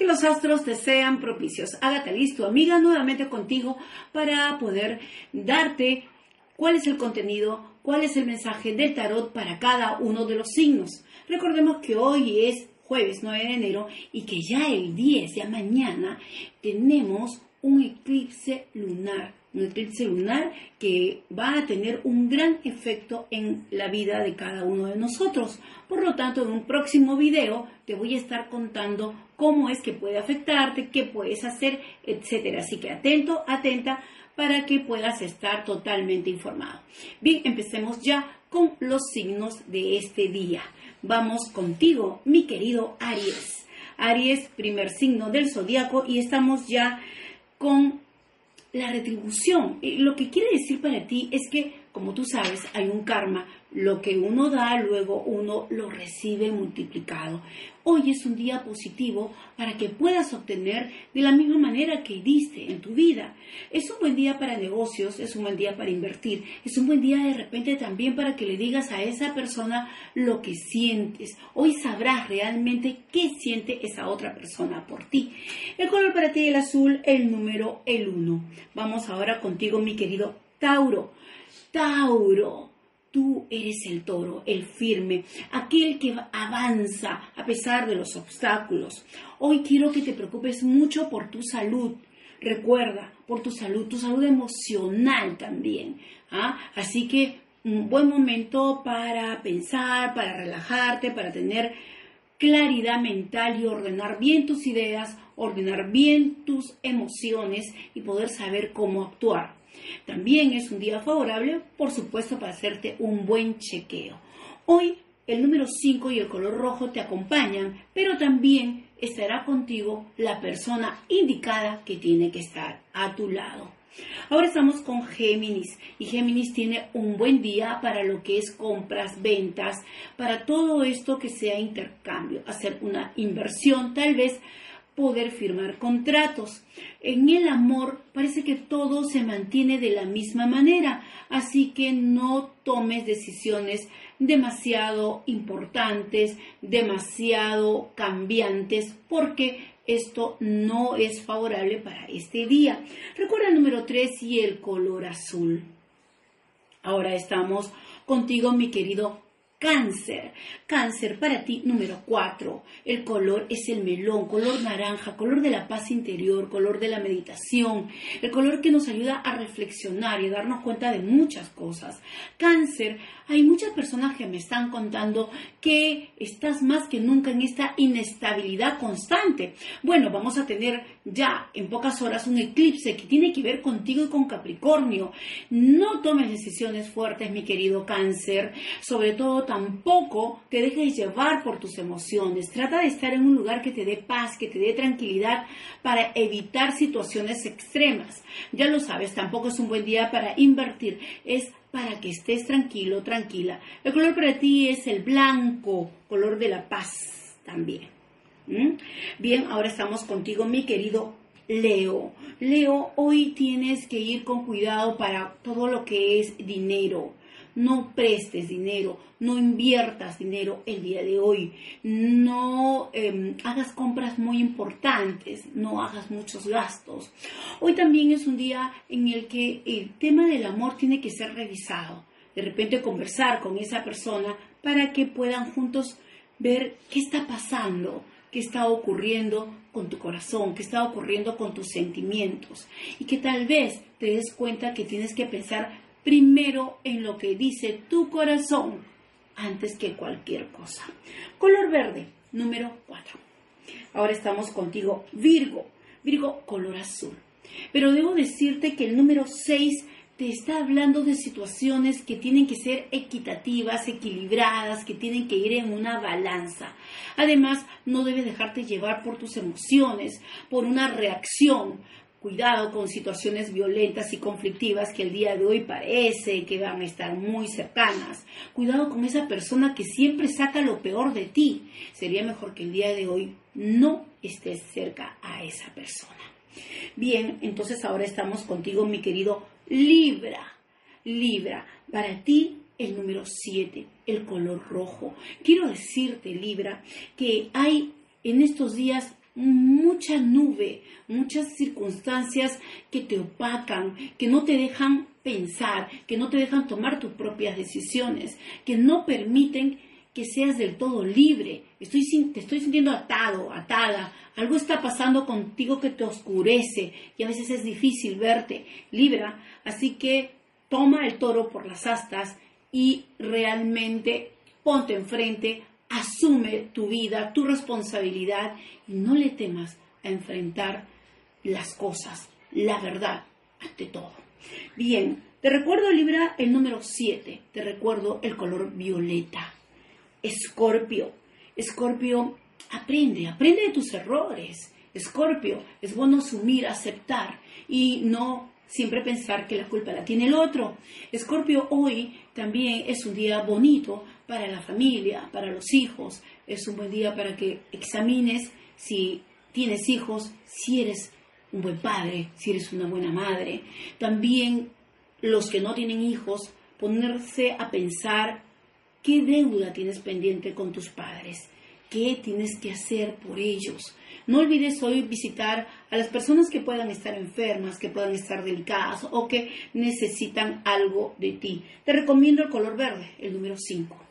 que los astros te sean propicios. Hágate listo, amiga, nuevamente contigo para poder darte cuál es el contenido, cuál es el mensaje del tarot para cada uno de los signos. Recordemos que hoy es jueves 9 de enero y que ya el 10, ya mañana, tenemos un eclipse lunar eclipse lunar que va a tener un gran efecto en la vida de cada uno de nosotros. Por lo tanto, en un próximo video te voy a estar contando cómo es que puede afectarte, qué puedes hacer, etcétera. Así que atento, atenta para que puedas estar totalmente informado. Bien, empecemos ya con los signos de este día. Vamos contigo, mi querido Aries. Aries, primer signo del zodiaco y estamos ya con la retribución. Lo que quiere decir para ti es que, como tú sabes, hay un karma. Lo que uno da, luego uno lo recibe multiplicado. Hoy es un día positivo para que puedas obtener de la misma manera que diste en tu vida. Es un buen día para negocios, es un buen día para invertir, es un buen día de repente también para que le digas a esa persona lo que sientes. Hoy sabrás realmente qué siente esa otra persona por ti. El color para ti el azul, el número el 1. Vamos ahora contigo, mi querido Tauro. Tauro. Tú eres el toro, el firme, aquel que avanza a pesar de los obstáculos. Hoy quiero que te preocupes mucho por tu salud. Recuerda, por tu salud, tu salud emocional también. ¿ah? Así que un buen momento para pensar, para relajarte, para tener claridad mental y ordenar bien tus ideas, ordenar bien tus emociones y poder saber cómo actuar. También es un día favorable, por supuesto, para hacerte un buen chequeo. Hoy el número 5 y el color rojo te acompañan, pero también estará contigo la persona indicada que tiene que estar a tu lado. Ahora estamos con Géminis y Géminis tiene un buen día para lo que es compras, ventas, para todo esto que sea intercambio, hacer una inversión, tal vez poder firmar contratos. En el amor parece que todo se mantiene de la misma manera, así que no tomes decisiones demasiado importantes, demasiado cambiantes, porque esto no es favorable para este día. Recuerda el número 3 y el color azul. Ahora estamos contigo, mi querido Cáncer. Cáncer para ti número 4. El color es el melón, color naranja, color de la paz interior, color de la meditación, el color que nos ayuda a reflexionar y a darnos cuenta de muchas cosas. Cáncer, hay muchas personas que me están contando que estás más que nunca en esta inestabilidad constante. Bueno, vamos a tener ya en pocas horas un eclipse que tiene que ver contigo y con Capricornio. No tomes decisiones fuertes, mi querido Cáncer, sobre todo tampoco te dejes llevar por tus emociones. Trata de estar en un lugar que te dé paz, que te dé tranquilidad para evitar situaciones extremas. Ya lo sabes, tampoco es un buen día para invertir, es para que estés tranquilo, tranquila. El color para ti es el blanco, color de la paz también. ¿Mm? Bien, ahora estamos contigo, mi querido Leo. Leo, hoy tienes que ir con cuidado para todo lo que es dinero no prestes dinero, no inviertas dinero el día de hoy, no em, hagas compras muy importantes, no hagas muchos gastos. Hoy también es un día en el que el tema del amor tiene que ser revisado. De repente conversar con esa persona para que puedan juntos ver qué está pasando, qué está ocurriendo con tu corazón, qué está ocurriendo con tus sentimientos y que tal vez te des cuenta que tienes que pensar primero en lo que dice tu corazón antes que cualquier cosa. Color verde, número 4. Ahora estamos contigo, Virgo. Virgo, color azul. Pero debo decirte que el número 6 te está hablando de situaciones que tienen que ser equitativas, equilibradas, que tienen que ir en una balanza. Además, no debes dejarte llevar por tus emociones, por una reacción, Cuidado con situaciones violentas y conflictivas que el día de hoy parece que van a estar muy cercanas. Cuidado con esa persona que siempre saca lo peor de ti. Sería mejor que el día de hoy no estés cerca a esa persona. Bien, entonces ahora estamos contigo, mi querido Libra. Libra, para ti el número 7, el color rojo. Quiero decirte, Libra, que hay en estos días mucha nube, muchas circunstancias que te opacan, que no te dejan pensar, que no te dejan tomar tus propias decisiones, que no permiten que seas del todo libre. Estoy, te estoy sintiendo atado, atada. Algo está pasando contigo que te oscurece y a veces es difícil verte, Libra. Así que toma el toro por las astas y realmente ponte enfrente, asume tu vida, tu responsabilidad y no le temas a enfrentar las cosas, la verdad, ante todo. Bien, te recuerdo Libra el número 7, te recuerdo el color violeta. Escorpio, Escorpio, aprende, aprende de tus errores. Escorpio, es bueno asumir, aceptar y no siempre pensar que la culpa la tiene el otro. Escorpio, hoy también es un día bonito para la familia, para los hijos. Es un buen día para que examines si tienes hijos, si eres un buen padre, si eres una buena madre. También los que no tienen hijos, ponerse a pensar qué deuda tienes pendiente con tus padres, qué tienes que hacer por ellos. No olvides hoy visitar a las personas que puedan estar enfermas, que puedan estar delicadas o que necesitan algo de ti. Te recomiendo el color verde, el número 5.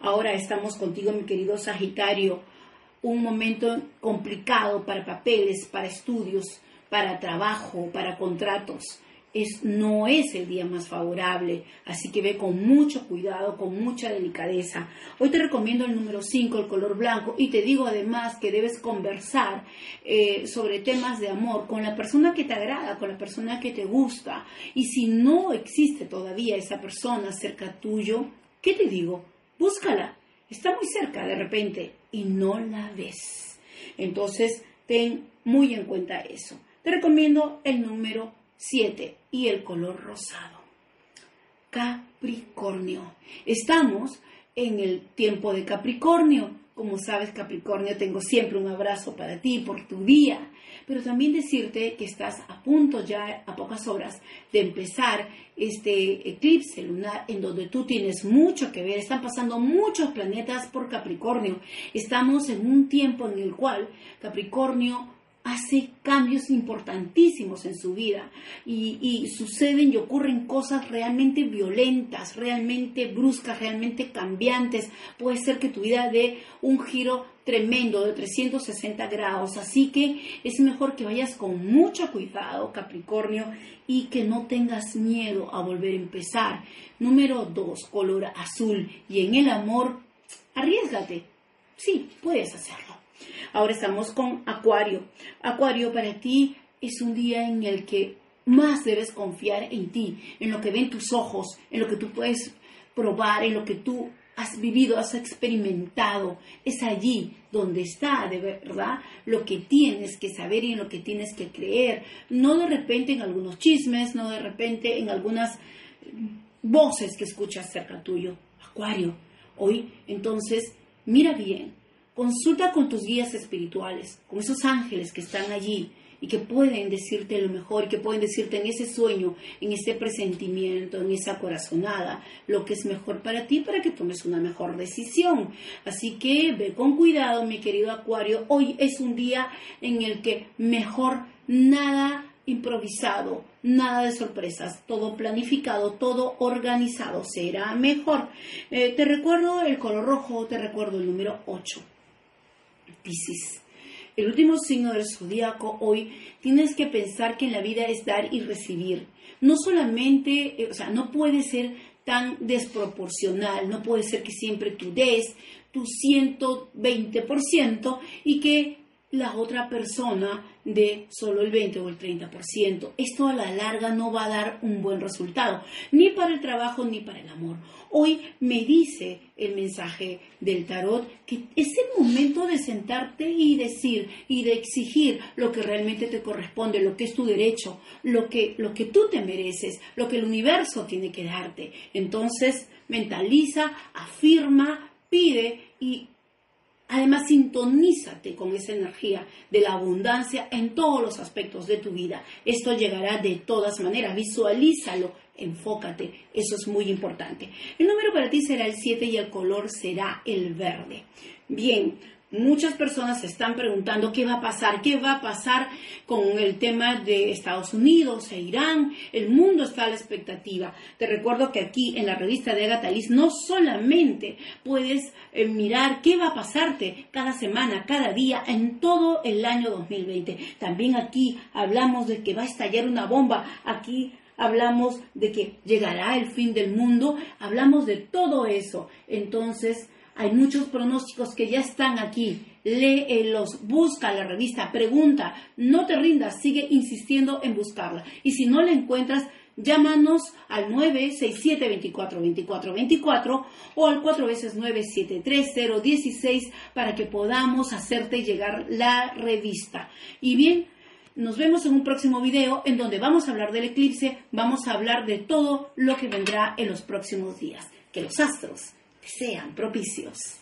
Ahora estamos contigo, mi querido Sagitario. Un momento complicado para papeles, para estudios, para trabajo, para contratos es, no es el día más favorable, así que ve con mucho cuidado, con mucha delicadeza. Hoy te recomiendo el número 5, el color blanco, y te digo además que debes conversar eh, sobre temas de amor con la persona que te agrada, con la persona que te gusta. Y si no existe todavía esa persona cerca tuyo, ¿qué te digo? Búscala. Está muy cerca de repente y no la ves. Entonces, ten muy en cuenta eso. Te recomiendo el número 7 y el color rosado. Capricornio. Estamos en el tiempo de Capricornio. Como sabes, Capricornio, tengo siempre un abrazo para ti por tu día, pero también decirte que estás a punto ya, a pocas horas, de empezar este eclipse lunar en donde tú tienes mucho que ver. Están pasando muchos planetas por Capricornio. Estamos en un tiempo en el cual Capricornio hace cambios importantísimos en su vida y, suceden y ocurren cosas realmente violentas, realmente bruscas, realmente cambiantes. Puede ser que tu vida dé un giro tremendo de 360 grados, así que es mejor que vayas con mucho cuidado, Capricornio, y que no tengas miedo a volver a empezar. Número 2, color azul. Y en el amor, arriesgate. Sí, puedes hacerlo. Ahora estamos con Acuario. Acuario para ti es un día en el que más debes confiar en ti, en lo que ven tus ojos, en lo que tú puedes probar, en lo que tú has vivido, has experimentado. Es allí donde está de verdad lo que tienes que saber y en lo que tienes que creer. No de repente en algunos chismes, no de repente en algunas voces que escuchas cerca tuyo. Acuario, hoy entonces mira bien, Consulta con tus guías espirituales, con esos ángeles que están allí y que pueden decirte lo mejor, que pueden decirte en ese sueño, en ese presentimiento, en esa corazonada, lo que es mejor para ti para que tomes una mejor decisión. Así que ve con cuidado, mi querido Acuario. Hoy es un día en el que mejor nada improvisado, nada de sorpresas, todo planificado, todo organizado, será mejor. Eh, te recuerdo el color rojo, te recuerdo el número 8. Piscis. El último signo del zodiaco hoy tienes que pensar que en la vida es dar y recibir. No solamente, eh, o sea, no puede ser tan desproporcional, no puede ser que siempre tú des tu 120% y que la otra persona de solo el 20 o el 30%. Esto a la larga no va a dar un buen resultado, ni para el trabajo ni para el amor. Hoy me dice el mensaje del tarot que es el momento de sentarte y decir y de exigir lo que realmente te corresponde, lo que es tu derecho, lo que, lo que tú te mereces, lo que el universo tiene que darte. Entonces, mentaliza, afirma, pide y Además, sintonízate con esa energía de la abundancia en todos los aspectos de tu vida. Esto llegará de todas maneras. Visualízalo, enfócate. Eso es muy importante. El número para ti será el 7 y el color será el verde. Bien, Muchas personas se están preguntando qué va a pasar, qué va a pasar con el tema de Estados Unidos e Irán. El mundo está a la expectativa. Te recuerdo que aquí en la revista de Agatha Liz no solamente puedes eh, mirar qué va a pasarte cada semana, cada día, en todo el año 2020. También aquí hablamos de que va a estallar una bomba. Aquí hablamos de que llegará el fin del mundo. Hablamos de todo eso. Entonces, hay muchos pronósticos que ya están aquí. Léelos, busca la revista, pregunta, no te rindas, sigue insistiendo en buscarla. Y si no la encuentras, llámanos al 967-242424 o al 4 veces 973 para que podamos hacerte llegar la revista. Y bien, nos vemos en un próximo video en donde vamos a hablar del eclipse, vamos a hablar de todo lo que vendrá en los próximos días. Que los astros sean propicios.